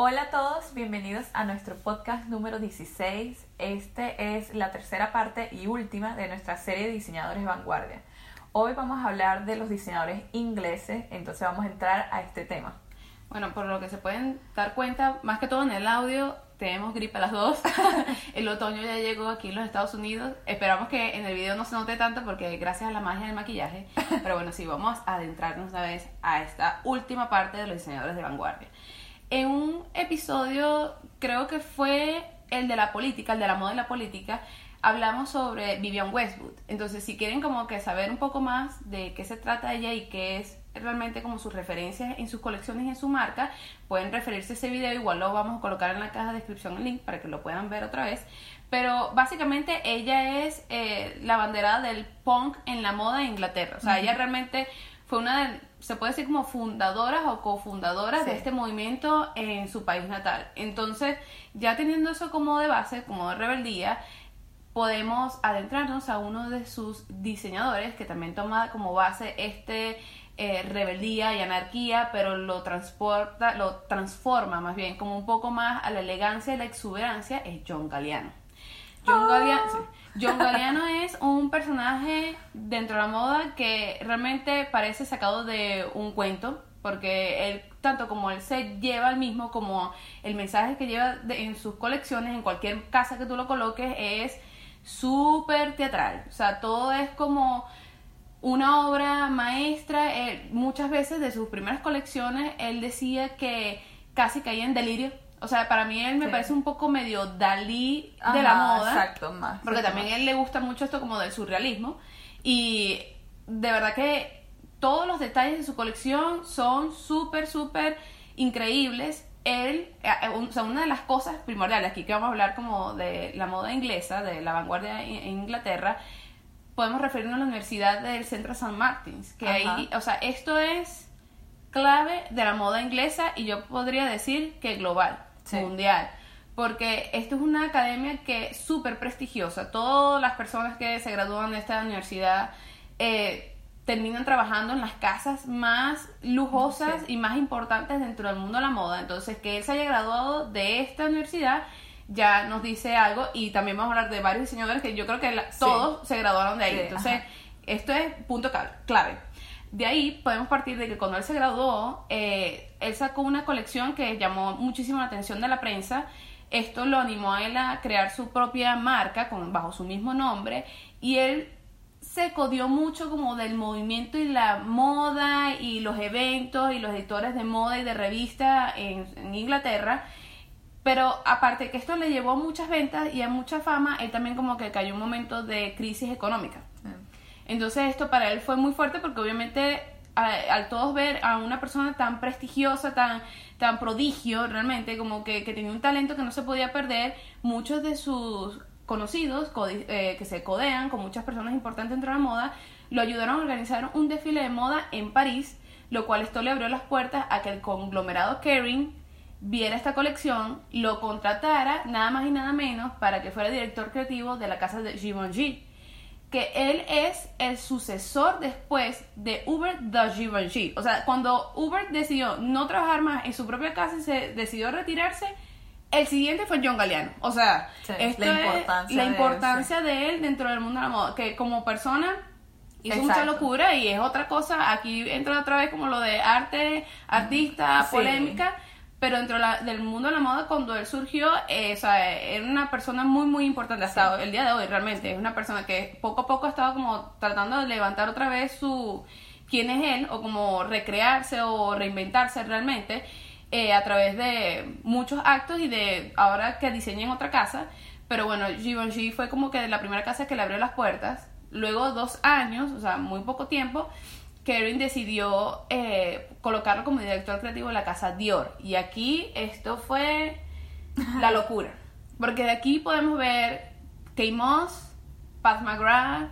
Hola a todos, bienvenidos a nuestro podcast número 16. Este es la tercera parte y última de nuestra serie de diseñadores vanguardia. Hoy vamos a hablar de los diseñadores ingleses, entonces vamos a entrar a este tema. Bueno, por lo que se pueden dar cuenta, más que todo en el audio, tenemos gripe las dos. el otoño ya llegó aquí en los Estados Unidos. Esperamos que en el video no se note tanto porque gracias a la magia del maquillaje. Pero bueno, sí, vamos a adentrarnos una vez a esta última parte de los diseñadores de vanguardia. En un episodio, creo que fue el de la política, el de la moda y la política, hablamos sobre Vivian Westwood. Entonces, si quieren como que saber un poco más de qué se trata ella y qué es realmente como sus referencias en sus colecciones y en su marca, pueden referirse a ese video, igual lo vamos a colocar en la caja de descripción el link para que lo puedan ver otra vez. Pero básicamente ella es eh, la banderada del punk en la moda de Inglaterra. O sea, ella realmente fue una de, se puede decir como fundadoras o cofundadoras de este movimiento en su país natal. Entonces, ya teniendo eso como de base, como de rebeldía, podemos adentrarnos a uno de sus diseñadores que también toma como base este eh, rebeldía y anarquía, pero lo transporta, lo transforma más bien como un poco más a la elegancia y la exuberancia, es John Galliano. John, Galliano, John Galliano es un personaje dentro de la moda que realmente parece sacado de un cuento, porque él, tanto como él se lleva el mismo, como el mensaje que lleva en sus colecciones, en cualquier casa que tú lo coloques, es súper teatral. O sea, todo es como una obra maestra. muchas veces de sus primeras colecciones, él decía que casi caía en delirio. O sea, para mí él me parece un poco medio Dalí de la moda. Exacto, más. Porque también a él le gusta mucho esto como del surrealismo. Y de verdad que todos los detalles de su colección son súper, súper increíbles. Él, eh, eh, o sea, una de las cosas primordiales, aquí que vamos a hablar como de la moda inglesa, de la vanguardia en Inglaterra, podemos referirnos a la Universidad del Centro San Martins, que ahí, o sea, esto es clave de la moda inglesa y yo podría decir que global, mundial, porque esto es una academia que es súper prestigiosa. Todas las personas que se gradúan de esta universidad eh, terminan trabajando en las casas más lujosas y más importantes dentro del mundo de la moda. Entonces, que él se haya graduado de esta universidad ya nos dice algo y también vamos a hablar de varios diseñadores que yo creo que todos se graduaron de ahí. Entonces, esto es punto clave. De ahí podemos partir de que cuando él se graduó, eh, él sacó una colección que llamó muchísimo la atención de la prensa. Esto lo animó a él a crear su propia marca bajo su mismo nombre y él se codió mucho como del movimiento y la moda y los eventos y los editores de moda y de revista en, en Inglaterra pero aparte que esto le llevó a muchas ventas y a mucha fama, él también como que cayó un momento de crisis económica. Entonces esto para él fue muy fuerte porque obviamente al todos ver a una persona tan prestigiosa, tan, tan prodigio realmente, como que, que tenía un talento que no se podía perder, muchos de sus conocidos eh, que se codean con muchas personas importantes dentro de la moda, lo ayudaron a organizar un desfile de moda en París, lo cual esto le abrió las puertas a que el conglomerado Kering viera esta colección, lo contratara nada más y nada menos para que fuera director creativo de la casa de Givenchy. Que él es el sucesor después de Hubert de Givenchy. O sea, cuando Hubert decidió no trabajar más en su propia casa y se decidió retirarse, el siguiente fue John Galliano. O sea, la importancia, la importancia de, él, dentro del mundo de la moda. Que como persona hizo mucha locura y es otra cosa. Aquí entra otra vez como lo de arte, artista, polémica pero dentro del mundo de la moda cuando él surgió eh, o sea, era una persona muy muy importante hasta el día de hoy realmente. Es una persona que poco a poco ha estado como tratando de levantar otra vez su quién es él o como recrearse o reinventarse realmente eh, a través de muchos actos y de ahora que diseña en otra casa. Pero bueno Givenchy fue como que la primera casa que le abrió las puertas. Luego dos años o sea muy poco tiempo Karen decidió eh, colocarlo como director creativo de la casa Dior. Y aquí esto fue la locura. Porque de aquí podemos ver Kate Moss, Pat McGrath,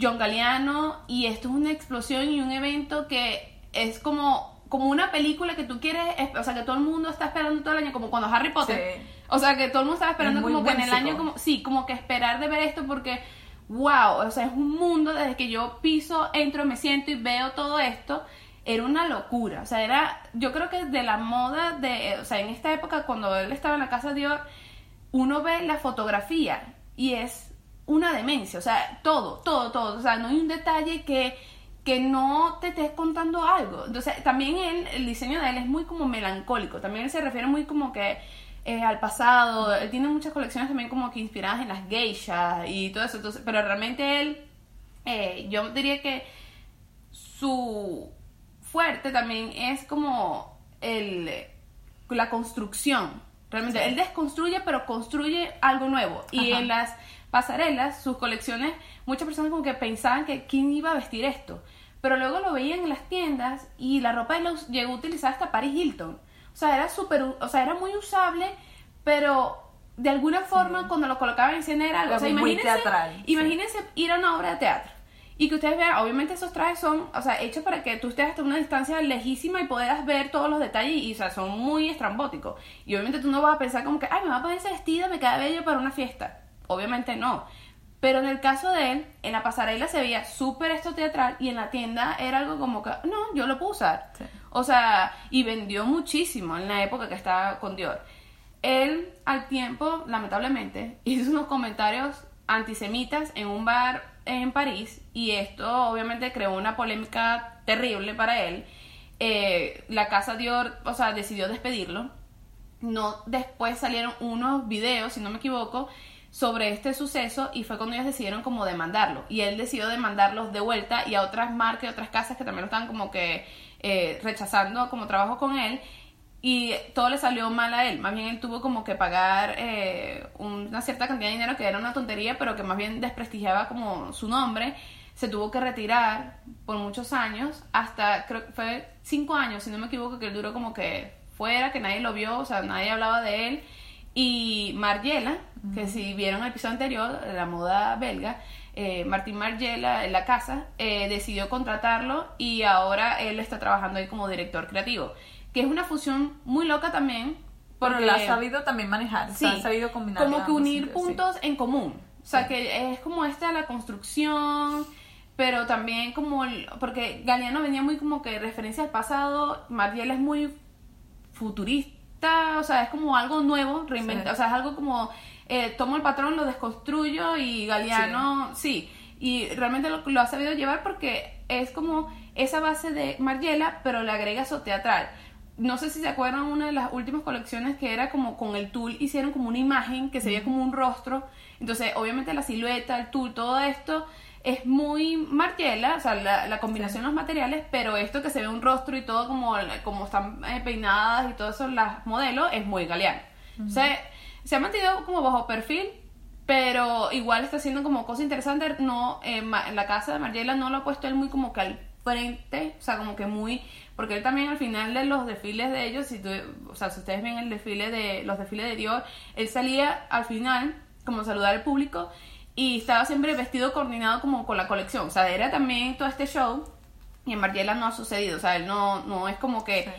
John Galliano. Y esto es una explosión y un evento que es como, como una película que tú quieres, o sea, que todo el mundo está esperando todo el año, como cuando Harry Potter. O sea, que todo el mundo estaba esperando como que en el año, como, sí, como que esperar de ver esto porque wow, o sea, es un mundo desde que yo piso, entro, me siento y veo todo esto. Era una locura. O sea, era, yo creo que de la moda de, o sea, en esta época cuando él estaba en la casa de Dior, uno ve la fotografía y es una demencia. O sea, todo, todo, todo. O sea, no hay un detalle que que no te estés contando algo. Entonces, también él, el diseño de él es muy como melancólico. También él se refiere muy como que eh, al pasado. Él tiene muchas colecciones también como que inspiradas en las geishas y todo eso. Entonces, pero realmente él, eh, yo diría que su fuerte también es como el, la construcción. Realmente, él desconstruye, pero construye algo nuevo. Y en las pasarelas, sus colecciones, muchas personas como que pensaban que quién iba a vestir esto. Pero luego lo veían en las tiendas y la ropa de los llegó a utilizar hasta Paris Hilton. O sea, era súper, o sea, era muy usable, pero de alguna forma cuando lo colocaban en escena era algo. o sea, imagínense, teatral, imagínense ir a una obra de teatro y que ustedes vean, obviamente esos trajes son, o sea, hechos para que tú estés hasta una distancia lejísima y puedas ver todos los detalles y, o sea, son muy estrambóticos. Y obviamente tú no vas a pensar como que, ay, me va a poner ese vestido, me queda bello para una fiesta. Obviamente no. Pero en el caso de él, en la pasarela se veía súper esto teatral y en la tienda era algo como que, no, yo lo puedo usar. O sea, y vendió muchísimo en la época que estaba con Dior. Él, al tiempo, lamentablemente, hizo unos comentarios antisemitas en un bar en París y esto obviamente creó una polémica terrible para él. Eh, la casa Dior, o sea, decidió despedirlo. No, después salieron unos videos, si no me equivoco, sobre este suceso y fue cuando ellos decidieron como demandarlo y él decidió demandarlos de vuelta y a otras marcas y otras casas que también lo estaban como que eh, rechazando como trabajo con él y todo le salió mal a él, más bien él tuvo como que pagar eh, una cierta cantidad de dinero que era una tontería pero que más bien desprestigiaba como su nombre. Se tuvo que retirar por muchos años hasta creo que fue cinco años si no me equivoco que él duró como que fuera que nadie lo vio o sea nadie hablaba de él. Y Margiela, que si vieron el episodio anterior, la moda belga, eh, Martín Margiela en la casa, eh, decidió contratarlo y ahora él está trabajando ahí como director creativo, que es una fusión muy loca también. Pero la ha sabido también manejar, sí, ha sabido combinar. Como que unir puntos en común. O sea, que es como esta la construcción, pero también como... porque Galeano venía muy como que referencia al pasado, Margiela es muy futurista o sea, es como algo nuevo, reinventa, o sea, es algo como eh, tomo el patrón, lo desconstruyo y Galeano, sí, y realmente lo, lo, ha sabido llevar porque es como esa base de Margiela, pero le agrega su teatral. No sé si se acuerdan una de las últimas colecciones que era como con el tul hicieron como una imagen que se veía como un rostro. Entonces, obviamente la silueta, el tul, todo esto es muy Margiela, o sea, la, combinación de los materiales, pero esto que se ve un rostro y todo como, como están eh, peinadas y todo eso, las modelos, es muy galeano. O sea, se ha mantenido como bajo perfil, pero igual está haciendo como cosa interesante. No, eh, la casa de Margiela no lo ha puesto él muy como que al frente, o sea, como que muy, porque él también al final de los desfiles de ellos, si o sea, si ustedes ven el desfile de los desfiles de Dios, él salía al final como saludar al público y estaba siempre vestido coordinado como con la colección. O sea, era también todo este show y en Margiela no ha sucedido. O sea, él no, no es como que...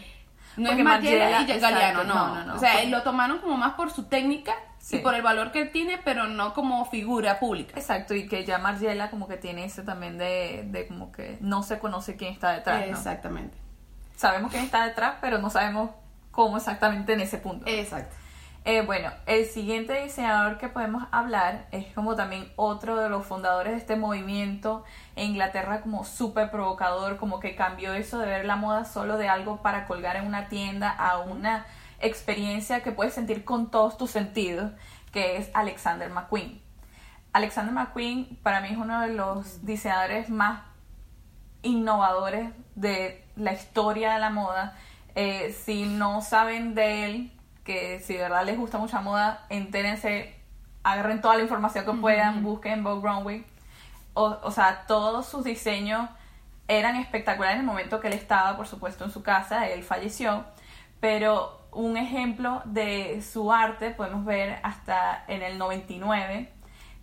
No es Margiela, y Galeano, no. no, no. O sea, lo tomaron como más por su técnica y por el valor que tiene, pero no como figura pública. Exacto, y que ya Margiela como que tiene ese también de, de como que no se conoce quién está detrás. Exactamente. Sabemos quién está detrás, pero no sabemos cómo exactamente en ese punto. Exacto. Eh, bueno, el siguiente diseñador que podemos hablar es como también otro de los fundadores de este movimiento en Inglaterra como súper provocador, como que cambió eso de ver la moda solo de algo para colgar en una tienda a una experiencia que puedes sentir con todos tus sentidos, que es Alexander McQueen. Alexander McQueen para mí es uno de los diseñadores más innovadores de la historia de la moda. Eh, si no saben de él, que si de verdad les gusta mucha moda, entérense, agarren toda la información que puedan, busquen Vogue Runway. O, o sea, todos sus diseños eran espectaculares en el momento que él estaba, por supuesto, en su casa, él falleció, pero un ejemplo de su arte podemos ver hasta en el 99,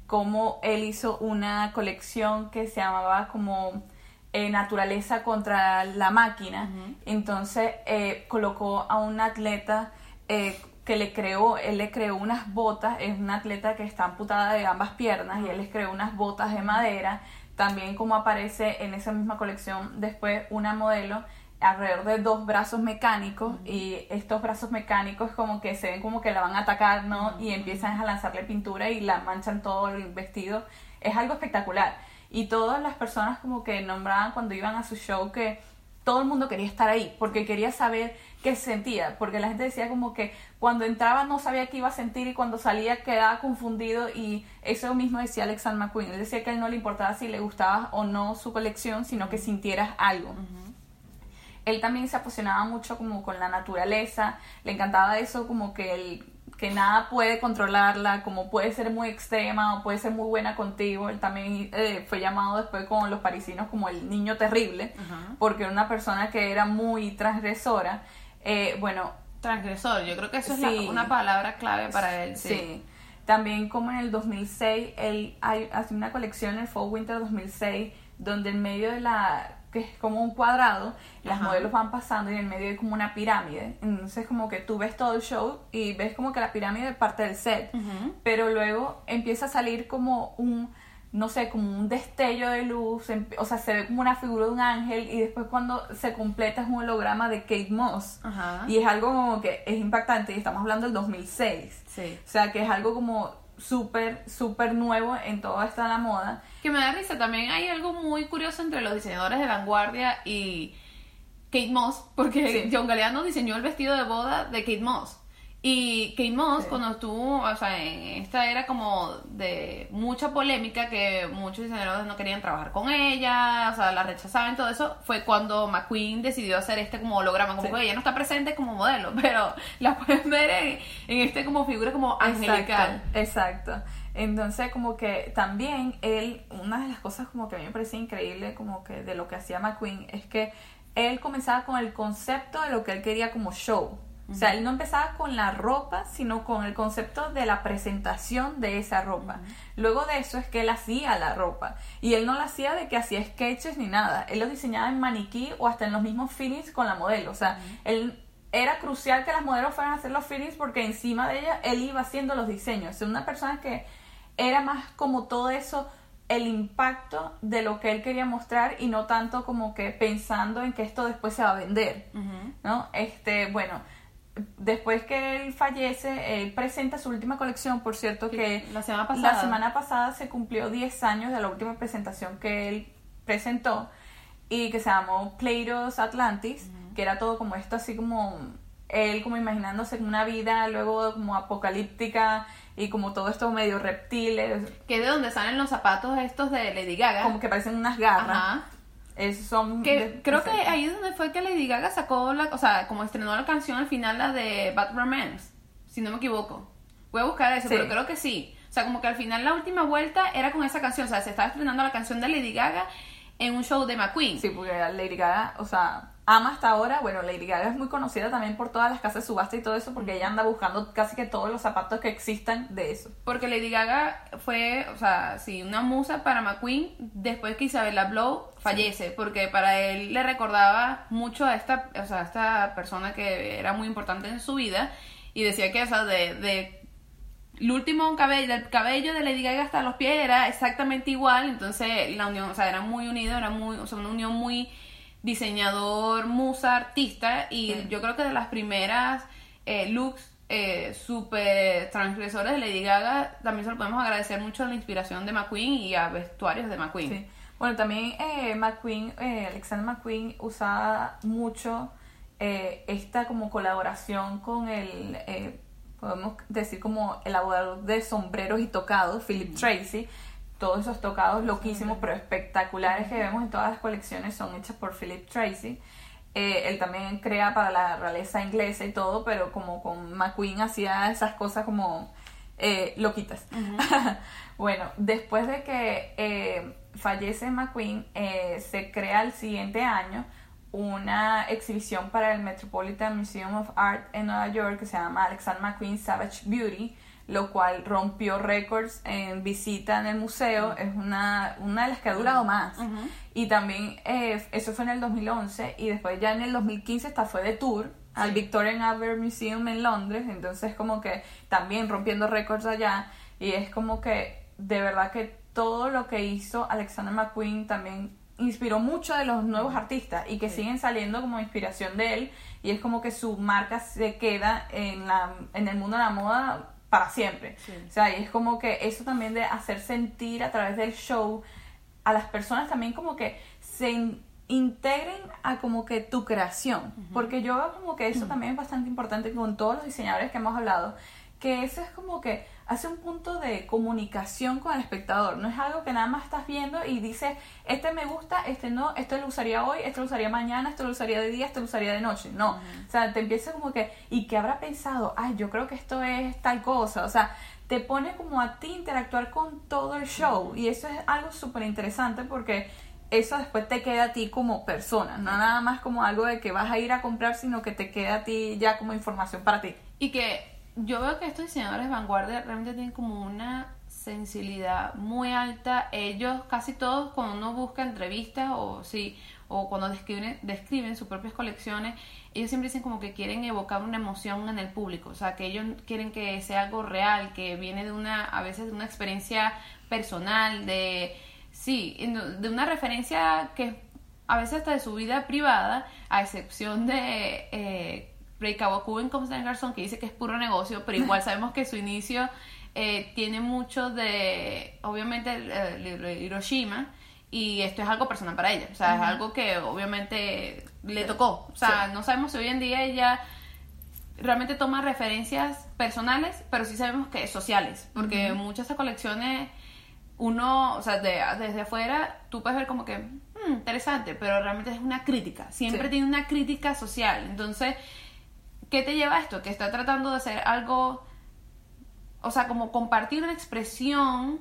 cómo él hizo una colección que se llamaba como eh, Naturaleza contra la máquina. Entonces eh, colocó a un atleta eh, que le creó, él le creó unas botas, es una atleta que está amputada de ambas piernas y él les creó unas botas de madera, también como aparece en esa misma colección después una modelo alrededor de dos brazos mecánicos y estos brazos mecánicos como que se ven como que la van a atacar, ¿no? Y empiezan a lanzarle pintura y la manchan todo el vestido. Es algo espectacular. Y todas las personas como que nombraban cuando iban a su show que todo el mundo quería estar ahí porque quería saber qué sentía, porque la gente decía como que cuando entraba no sabía qué iba a sentir y cuando salía quedaba confundido y eso mismo decía Alexander McQueen, él decía que a él no le importaba si le gustaba o no su colección, sino que sintieras algo. Él también se apasionaba mucho como con la naturaleza, le encantaba eso como que el que nada puede controlarla, como puede ser muy extrema o puede ser muy buena contigo. Él también eh, fue llamado después con los parisinos como el niño terrible, porque era una persona que era muy transgresora. Eh, bueno, transgresor, yo creo que eso es una palabra clave para él. Sí. También como en el 2006, él hace una colección en el Fall Winter 2006, donde en medio de la que es como un cuadrado, las modelos van pasando y en el medio hay como una pirámide. Entonces como que tú ves todo el show y ves como que la pirámide parte del set, pero luego empieza a salir como un, no sé, como un destello de luz, o sea, se ve como una figura de un ángel y después cuando se completa es un holograma de Kate Moss. Y es algo como que es impactante y estamos hablando del 2006. Sí. O sea, que es algo como súper, súper nuevo en toda esta la moda. Que me da risa, también hay algo muy curioso entre los diseñadores de vanguardia y Kate Moss, porque John Galliano diseñó el vestido de boda de Kate Moss. Y Kate Moss, cuando estuvo, o sea, en esta era como de mucha polémica, que muchos diseñadores no querían trabajar con ella, o sea, la rechazaban, todo eso, fue cuando McQueen decidió hacer este como holograma, como que ella no está presente como modelo, pero la pueden ver en, en este como figura como angelical. Exacto. Entonces, como que también él, una de las cosas como que a mí me parece increíble, como que de lo que hacía McQueen, es que él comenzaba con el concepto de lo que él quería como show. O sea, él no empezaba con la ropa, sino con el concepto de la presentación de esa ropa. Luego de eso es que él hacía la ropa. Y él no la hacía de que hacía sketches ni nada. Él lo diseñaba en maniquí o hasta en los mismos fittings con la modelo. O sea, él era crucial que las modelos fueran a hacer los fittings porque encima de ella él iba haciendo los diseños. O sea, una persona que era más como todo eso el impacto de lo que él quería mostrar y no tanto como que pensando en que esto después se va a vender, ¿no? Este, bueno, después que él fallece, él presenta su última colección, por cierto, que la semana pasada, la semana pasada se cumplió 10 años de la última presentación que él presentó y que se llamó Plato's Atlantis, que era todo como esto, así como él como imaginándose una vida luego como apocalíptica y como todo esto medio reptiles. Que de donde salen los zapatos estos de Lady Gaga. Como que parecen unas garras son que creo que ahí es donde fue que Lady Gaga sacó la, o sea, como estrenó la canción al final la de Bad Romance, si no me equivoco. Voy a buscar eso, pero creo que sí. O sea, como que al final la última vuelta era con esa canción, o sea, se estaba estrenando la canción de Lady Gaga en un show de McQueen. Sí, porque Lady Gaga, o sea, ama hasta ahora. Bueno, Lady Gaga es muy conocida también por todas las casas de subasta y todo eso, porque ella anda buscando casi que todos los zapatos que existan de eso. Porque Lady Gaga fue, o sea, sí, una musa para McQueen después que Isabella Blow fallece, porque para él le recordaba mucho a esta, o sea, a esta persona que era muy importante en su vida y decía que, o sea, de, de el último cabello, el cabello de Lady Gaga hasta los pies era exactamente igual, entonces la unión, o sea, era muy unido, era muy, o sea, una unión muy diseñador, musa, artista, y yo creo que de las primeras eh, looks eh, super transgresores de Lady Gaga, también se lo podemos agradecer mucho a la inspiración de McQueen y a vestuarios de McQueen. Bueno, también eh, McQueen, eh, Alexander McQueen usaba mucho esta como colaboración con el, podemos decir como el abogado de sombreros y tocados, Philip Tracy, todos esos tocados loquísimos pero espectaculares que vemos en todas las colecciones son hechas por Philip Tracy. Eh, él también crea para la realeza inglesa y todo, pero como con McQueen hacía esas cosas como eh, loquitas. bueno, después de que eh, fallece McQueen, se crea el siguiente año una exhibición para el Metropolitan Museum of Art en Nueva York que se llama Alexander McQueen Savage Beauty lo cual rompió récords en visita en el museo, es una, una de las que ha durado más. Y también eh, eso fue en el 2011 y después ya en el 2015 esta fue de tour al Victoria and Albert Museum en Londres, entonces como que también rompiendo récords allá. Y es como que de verdad que todo lo que hizo Alexander McQueen también inspiró mucho de los nuevos artistas y que siguen saliendo como inspiración de él. Y es como que su marca se queda en, la, en el mundo de la moda para siempre. O sea, y es como que eso también de hacer sentir a través del show a las personas también como que se integren a como que tu creación, porque yo veo como que eso también es bastante importante con todos los diseñadores que hemos hablado, que eso es como que hace un punto de comunicación con el espectador. No es algo que nada más estás viendo y dices, este me gusta, este no, este lo usaría hoy, este lo usaría mañana, este lo usaría de día, este lo usaría de noche. No. O sea, te empieza como que, ¿y qué habrá pensado? Ay, yo creo que esto es tal cosa. O sea, te pone como a ti interactuar con todo el show. Y eso es algo súper interesante porque eso después te queda a ti como persona, no nada más como algo de que vas a ir a comprar, sino que te queda a ti ya como información para ti. Y que yo veo que estos diseñadores vanguardia realmente tienen como una sensibilidad muy alta. Ellos casi todos cuando uno busca entrevistas o sí o cuando describen, describen sus propias colecciones, ellos siempre dicen como que quieren evocar una emoción en el público, o sea, que ellos quieren que sea algo real, que viene de una, a veces de una experiencia personal, de, sí, de una referencia que a veces hasta de su vida privada, a excepción de eh, Rey Kawaku en Constant Garson, que dice que es puro negocio, pero igual sabemos que su inicio eh, tiene mucho de, obviamente, el, Hiroshima, y esto es algo personal para ella, o sea, es algo que obviamente le tocó, o sea, no sabemos si hoy en día ella realmente toma referencias personales, pero sí sabemos que sociales, porque muchas de estas colecciones uno, o sea, desde afuera tú puedes ver como que, hmm, interesante, pero realmente es una crítica, siempre tiene una crítica social, entonces ¿Qué te lleva a esto? Que está tratando de hacer algo, o sea, como compartir una expresión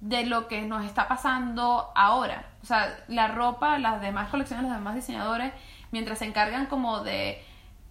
de lo que nos está pasando ahora. O sea, la ropa, las demás colecciones, los demás diseñadores, mientras se encargan como de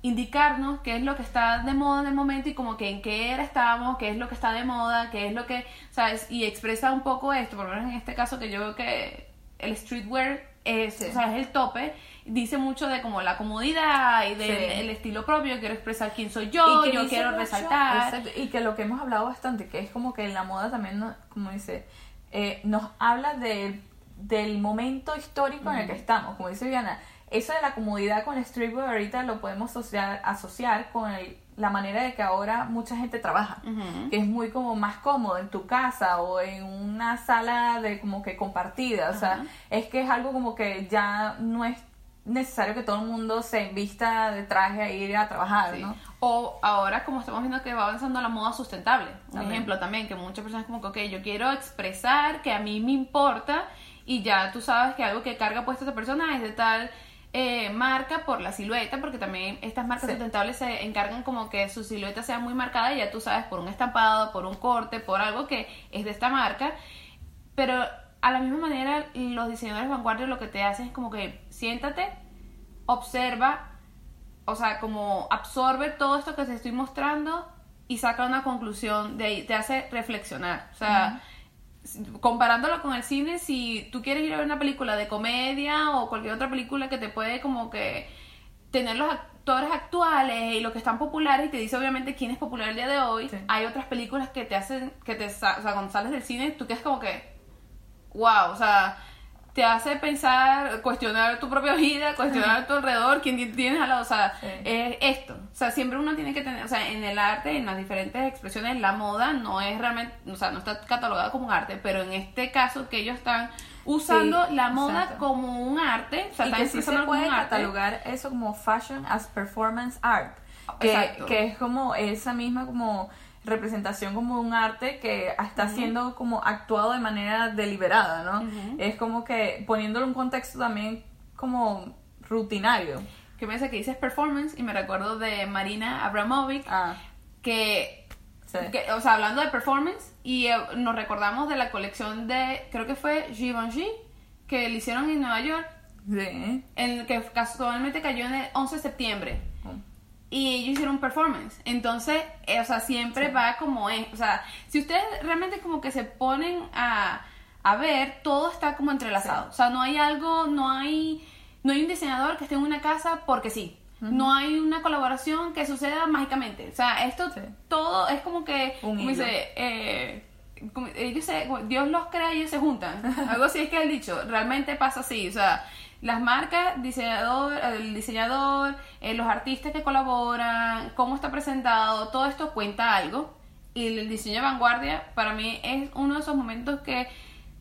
indicarnos qué es lo que está de moda en el momento y como que en qué era estábamos, qué es lo que está de moda, qué es lo que, ¿sabes? Y expresa un poco esto, por lo menos en este caso que yo veo que el streetwear es, o sea, es el tope dice mucho de como la comodidad y del estilo propio, quiero expresar quién soy yo, y que yo quiero resaltar. y que lo que hemos hablado bastante, que es como que en la moda también, como dice, eh, nos habla de, del momento histórico en el que estamos, como dice Viana, eso de la comodidad con el streetwear ahorita lo podemos asociar, asociar con la manera de que ahora mucha gente trabaja, que es muy como más cómodo en tu casa o en una sala de como que compartida, o sea, es que es algo como que ya no es necesario que todo el mundo se vista de traje a ir a trabajar, ¿no? O ahora, como estamos viendo que va avanzando la moda sustentable. Un ejemplo también, que muchas personas como que, ok, yo quiero expresar que a mí me importa y ya tú sabes que algo que carga puesta esa persona es de tal eh, marca por la silueta, porque también estas marcas sustentables se encargan como que su silueta sea muy marcada y ya tú sabes por un estampado, por un corte, por algo que es de esta marca. Pero a la misma manera, los diseñadores vanguardia lo que te hacen es como que siéntate, observa, o sea, como absorbe todo esto que te estoy mostrando y saca una conclusión de ahí, te hace reflexionar. O sea, comparándolo con el cine, si tú quieres ir a ver una película de comedia o cualquier otra película que te puede como que tener los actores actuales y lo que están populares y te dice obviamente quién es popular el día de hoy, hay otras películas que te hacen, que te, o sea, cuando sales del cine, tú quedas como que, wow, o sea, te hace pensar, cuestionar tu propia vida, cuestionar tu alrededor, quién tienes al lado, o sea, es esto. O sea, siempre uno tiene que tener, o sea, en el arte, en las diferentes expresiones, la moda no es realmente, o sea, no está catalogada como un arte, pero en este caso que ellos están usando la moda como un arte, o sea, y que sí se puede catalogar eso como fashion as performance art, que, que es como esa misma como representación como un arte que está siendo como actuado de manera deliberada, ¿no? Es como que poniéndolo en un contexto también como rutinario. Que me dice que dices performance y me recuerdo de Marina Abramovic ah. que, o sea, hablando de performance y eh, nos recordamos de la colección de, creo que fue Givenchy, que le hicieron en Nueva York. Sí. En que casualmente cayó en el 11 de septiembre y ellos hicieron un performance. Entonces, eh, o sea, siempre va como es. O sea, si ustedes realmente como que se ponen a, a ver, todo está como entrelazado. O sea, no hay algo, no hay, no hay un diseñador que esté en una casa porque sí. No hay una colaboración que suceda mágicamente. O sea, esto todo es como que, como dice, eh, como- ellos se, Dios los crea y ellos se juntan. Algo así es que el dicho, realmente pasa así, o sea, las marcas, diseñador, el diseñador, eh, los artistas que colaboran, cómo está presentado, todo esto cuenta algo. Y el diseño de vanguardia para mí es uno de esos momentos que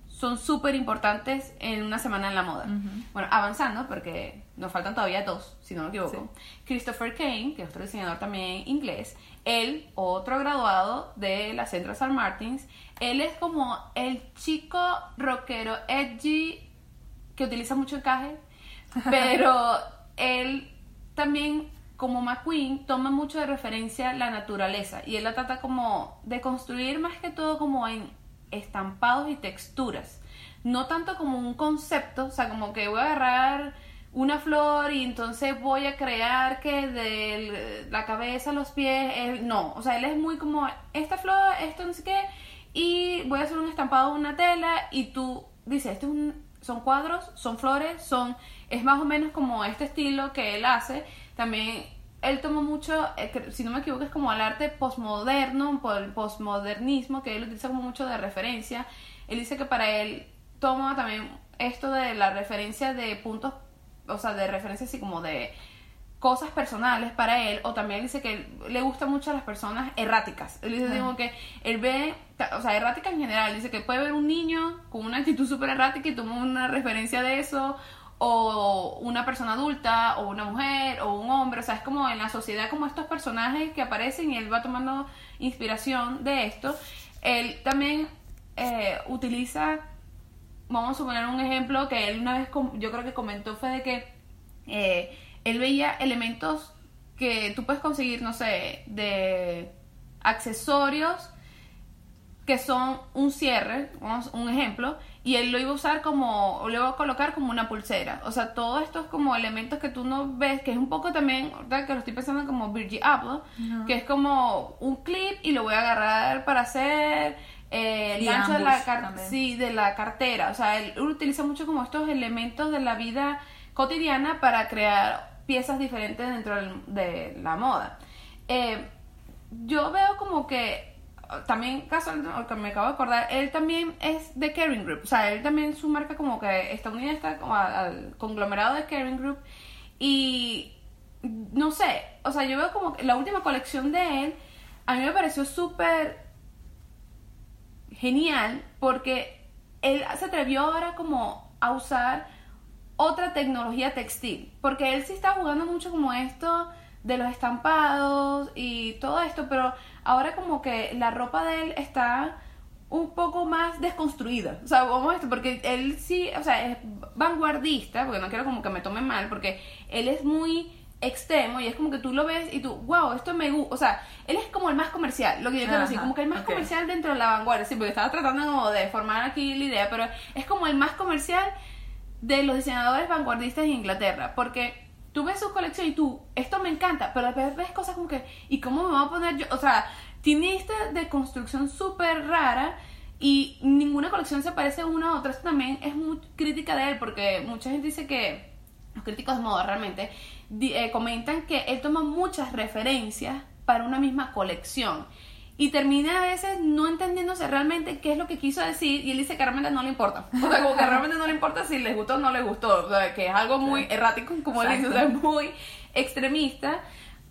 son súper importantes en una semana en la moda. Bueno, avanzando, porque nos faltan todavía dos, si no me equivoco. Christopher Kane, que es otro diseñador también inglés, él, otro graduado de la Central St. Martins, él es como el chico rockero edgy que utiliza mucho encaje, pero él también, como McQueen, toma mucho de referencia la naturaleza y él la trata como de construir más que todo como en estampados y texturas, no tanto como un concepto, o sea, como que voy a agarrar una flor y entonces voy a crear que de la cabeza a los pies, él- no, o sea, él es muy como esta flor, esto no sé qué, y voy a hacer un estampado de una tela y tú dices, esto es un- son cuadros, son flores, son, es más o menos como este estilo que él hace, también él toma mucho, eh, si no me equivoco, es como el arte postmoderno, el postmodernismo, que él utiliza como mucho de referencia. Él dice que para él toma también esto de la referencia de puntos, o sea, de referencia así como de cosas personales para él, o también dice que él- le gusta mucho a las personas erráticas. Él dice digo, que él ve, o sea, erráticas en general, dice que puede ver un niño con una actitud súper errática y toma una referencia de eso, o una persona adulta, o una mujer, o un hombre, o sea, es como en la sociedad como estos personajes que aparecen y él va tomando inspiración de esto. Él también eh, utiliza, vamos a suponer un ejemplo que él una vez, yo creo que comentó, fue de que eh, él veía elementos que tú puedes conseguir, no sé, de accesorios que son un cierre, vamos, un ejemplo, y él lo iba a usar como, o lo iba a colocar como una pulsera. O sea, todo esto es como elementos que tú no ves, que es un poco también, ahorita que lo estoy pensando como Virgil Abloh, que es como un clip y lo voy a agarrar para hacer eh, el gancho de la, car- sí, de la cartera. O sea, él utiliza mucho como estos elementos de la vida cotidiana para crear piezas diferentes dentro de la moda. Eh, yo veo como que también caso que me acabo de acordar él también es de Kering Group. O sea él también su marca como que está unida está como al conglomerado de Kering Group. Y no sé o sea yo veo como que la última colección de él a mí me pareció súper genial porque él se atrevió ahora como a usar otra tecnología textil, porque él sí está jugando mucho como esto de los estampados y todo esto, pero ahora como que la ropa de él está un poco más desconstruida. O sea, vamos a esto, porque él sí, o sea, es vanguardista, porque no quiero como que me tomen mal, porque él es muy extremo y es como que tú lo ves y tú, wow, esto me gusta, o sea, él es como el más comercial, lo que yo quiero decir, como que el más ok. comercial dentro de la vanguardia, sí, porque estaba tratando como de formar aquí la idea, pero es como el más comercial de los diseñadores vanguardistas de Inglaterra, porque tú ves su colección y tú, esto me encanta, pero después ves cosas como que, ¿y cómo me voy a poner yo? O sea, tiene esta deconstrucción súper rara y ninguna colección se parece una a otra. Esto también es muy crítica de él, porque mucha gente dice que, los críticos de moda realmente, eh, comentan que él toma muchas referencias para una misma colección. Y termina a veces no entendiéndose realmente qué es lo que quiso decir y él dice que realmente no le importa. O sea, como que realmente no le importa si les gustó o no les gustó. O sea, que es algo muy errático, como él dice, o sea, Exacto. muy extremista.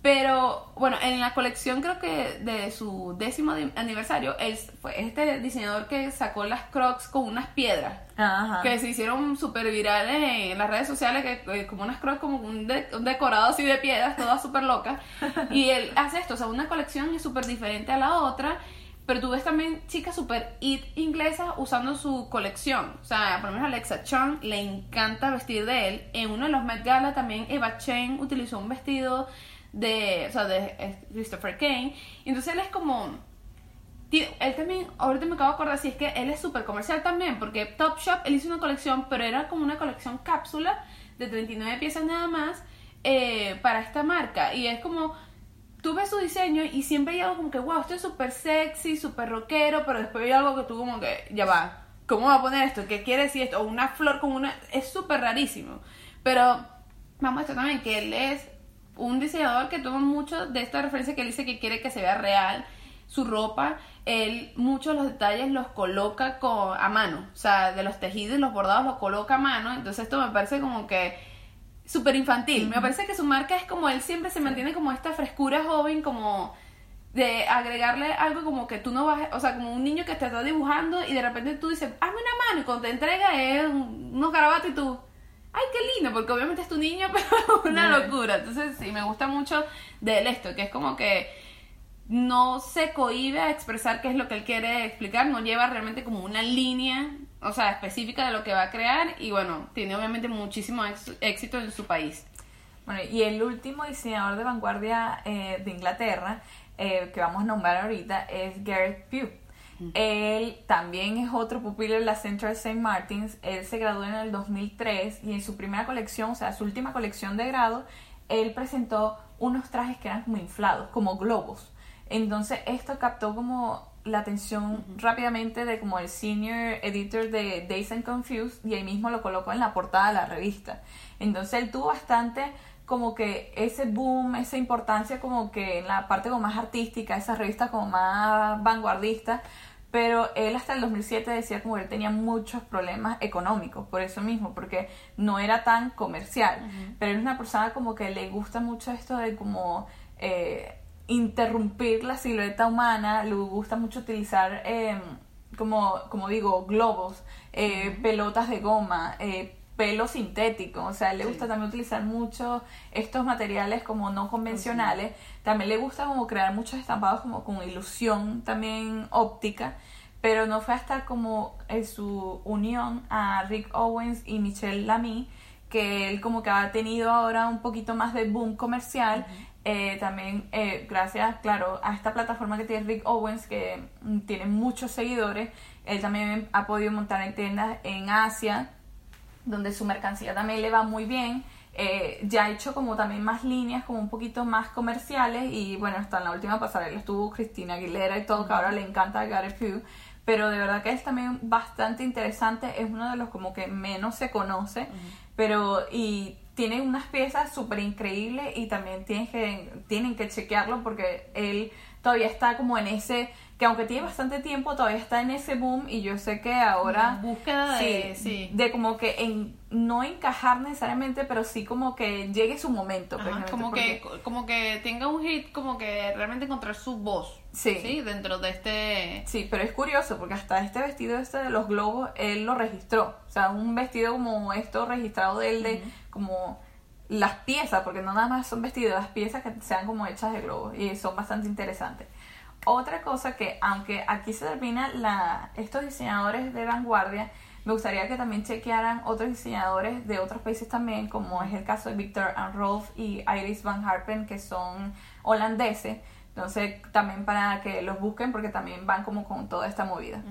Pero bueno, en la colección creo que de su décimo aniversario, él fue este diseñador que sacó las crocs con unas piedras Ajá. que se hicieron súper virales en las redes sociales, que eh, como unas crocs, como un, de- un decorado así de piedras, todas súper locas. Y él hace esto, o sea, una colección es súper diferente a la otra, pero tú ves también chicas súper it inglesas usando su colección. O sea, por lo menos Alexa Chung le encanta vestir de él. En uno de los Met Gala también Eva Chen utilizó un vestido de, o sea, de eh, Christopher Kane. Entonces él es como... Él también, ahorita me acabo de acordar, si es que él es súper comercial también, porque Topshop, él hizo una colección, pero era como una colección cápsula de 39 piezas nada más eh, para esta marca. Y es como, tú ves su diseño y siempre hay algo como que, wow, esto es súper sexy, súper rockero, pero después hay algo que tú como que, ya va, ¿cómo va a poner esto? ¿Qué quiere decir esto? O una flor con una... Es súper rarísimo. Pero vamos a esto también, que él es un diseñador que toma mucho de esta referencia que él dice que quiere que se vea real. su ropa, él muchos de los detalles los coloca con, a mano, o sea, de los tejidos y los bordados los coloca a mano, entonces esto me parece como que súper infantil, me parece que su marca es como él siempre se mantiene como esta frescura joven, como de agregarle algo como que tú no vas, o sea, como un niño que te está dibujando y de repente tú dices, hazme una mano y cuando te entrega es unos garabatos y tú, ay, qué lindo, porque obviamente es tu niño, pero es una locura. Entonces, sí, me gusta mucho de él esto, que es como que no se cohibe a expresar qué es lo que él quiere explicar, no lleva realmente como una línea, o sea, específica de lo que va a crear y bueno, tiene obviamente muchísimo éxito en su país. Bueno, y el último diseñador de vanguardia eh, de Inglaterra eh, que vamos a nombrar ahorita es Gareth Pugh. Él también es otro pupilo de la Central St. Martins. Él se graduó en el 2003 y en su primera colección, o sea, su última colección de grado, él presentó unos trajes que eran como inflados, como globos. Entonces esto captó como la atención rápidamente de como el senior editor de Days and Confused y ahí mismo lo colocó en la portada de la revista. Entonces él tuvo bastante como que ese boom, esa importancia como que en la parte como más artística, esas revistas como más vanguardistas, pero él hasta el 2007 decía como que él tenía muchos problemas económicos, por eso mismo, porque no era tan comercial, pero él es una persona como que le gusta mucho esto de como eh, interrumpir la silueta humana, le gusta mucho utilizar, em, como, como digo, globos, eh, pelotas de goma, eh, pelo sintético, o sea, le gusta también utilizar mucho estos materiales como no convencionales, también le gusta como crear muchos estampados como con ilusión también óptica, pero no fue hasta como en su unión a Rick Owens y Michelle Lamy que él como que ha tenido ahora un poquito más de boom comercial, eh, también eh, gracias, claro, a esta plataforma que tiene Rick Owens, que mm, tiene muchos seguidores, él también ha podido montar en tiendas en Asia, donde su mercancía también le va muy bien. Eh, ya ha hecho como también más líneas, como un poquito más comerciales y bueno, hasta en la última pasarela estuvo Cristina Aguilera y todo, que ahora le encanta Gareth Few, pero de verdad que es también bastante interesante, es uno de los como que menos se conoce, pero y tiene unas piezas súper increíbles y también tienen que, tienen que chequearlo porque él todavía está como en ese que aunque tiene bastante tiempo, todavía está en ese boom y yo sé que ahora... Búsqueda de... Sí, de como que en, no encajar necesariamente, pero sí como que llegue su momento. como, que, como que tenga un hit, como que realmente encontrar su voz. Sí. Dentro de este... Sí, pero es curioso porque hasta este vestido este de los globos, él lo registró. O sea, un vestido como esto registrado de él, de como las piezas, porque no nada más son vestidos, las piezas que sean como hechas de globos y son bastante interesantes. Otra cosa que, aunque aquí se termina la, estos diseñadores de vanguardia, me gustaría que también chequearan otros diseñadores de otros países también, como es el caso de Victor and Rolf y Iris Van Harpen, que son holandeses. Entonces, también para que los busquen, porque también van como con toda esta movida.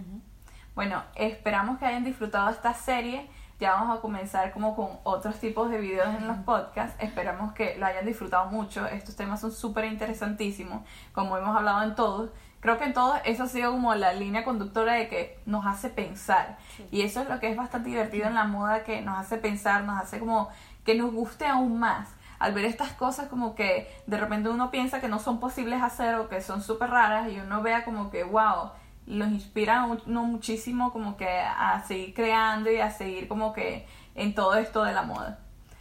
Bueno, esperamos que hayan disfrutado esta serie ya vamos a comenzar como con otros tipos de videos en los podcasts. Esperamos que lo hayan disfrutado mucho. Estos temas son súper interesantísimos, como hemos hablado en todos. Creo que en todos eso ha sido como la línea conductora de que nos hace pensar. Y eso es lo que es bastante divertido en la moda, que nos hace pensar, nos hace como que nos guste aún más. Al ver estas cosas como que de repente uno piensa que no son posibles hacer o que son súper raras y uno vea como que, wow, los inspira uno muchísimo como que a seguir creando y a seguir como que en todo esto de la moda.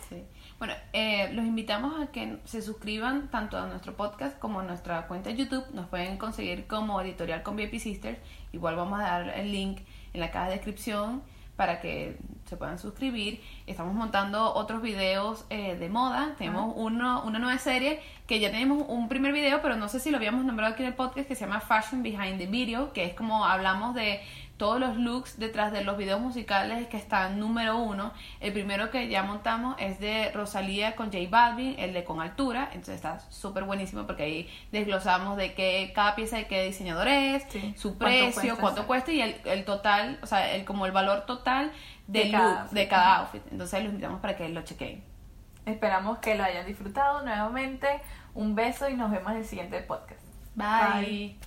Sí. Bueno, eh, los invitamos a que se suscriban tanto a nuestro podcast como a nuestra cuenta de YouTube. Nos pueden conseguir como editorial con VIP Sisters. Igual vamos a dar el link en la caja de descripción para que se puedan suscribir. Estamos montando otros videos eh, de moda. Tenemos uno, una nueva serie que ya tenemos un primer video, pero no sé si lo habíamos nombrado aquí en el podcast, que se llama Fashion Behind the Video, que es como hablamos de todos los looks detrás de los videos musicales que están número uno. El primero que ya montamos es de Rosalía con J Balvin, el de Con Altura, entonces está súper buenísimo porque ahí desglosamos de qué cada pieza de qué diseñador es, su precio, cuánto cuesta, y el, el, total, o sea, el, como el valor total del de look, de cada outfit. Entonces los invitamos para que lo chequen. Esperamos que lo hayan disfrutado nuevamente. Un beso y nos vemos en el siguiente podcast. Bye.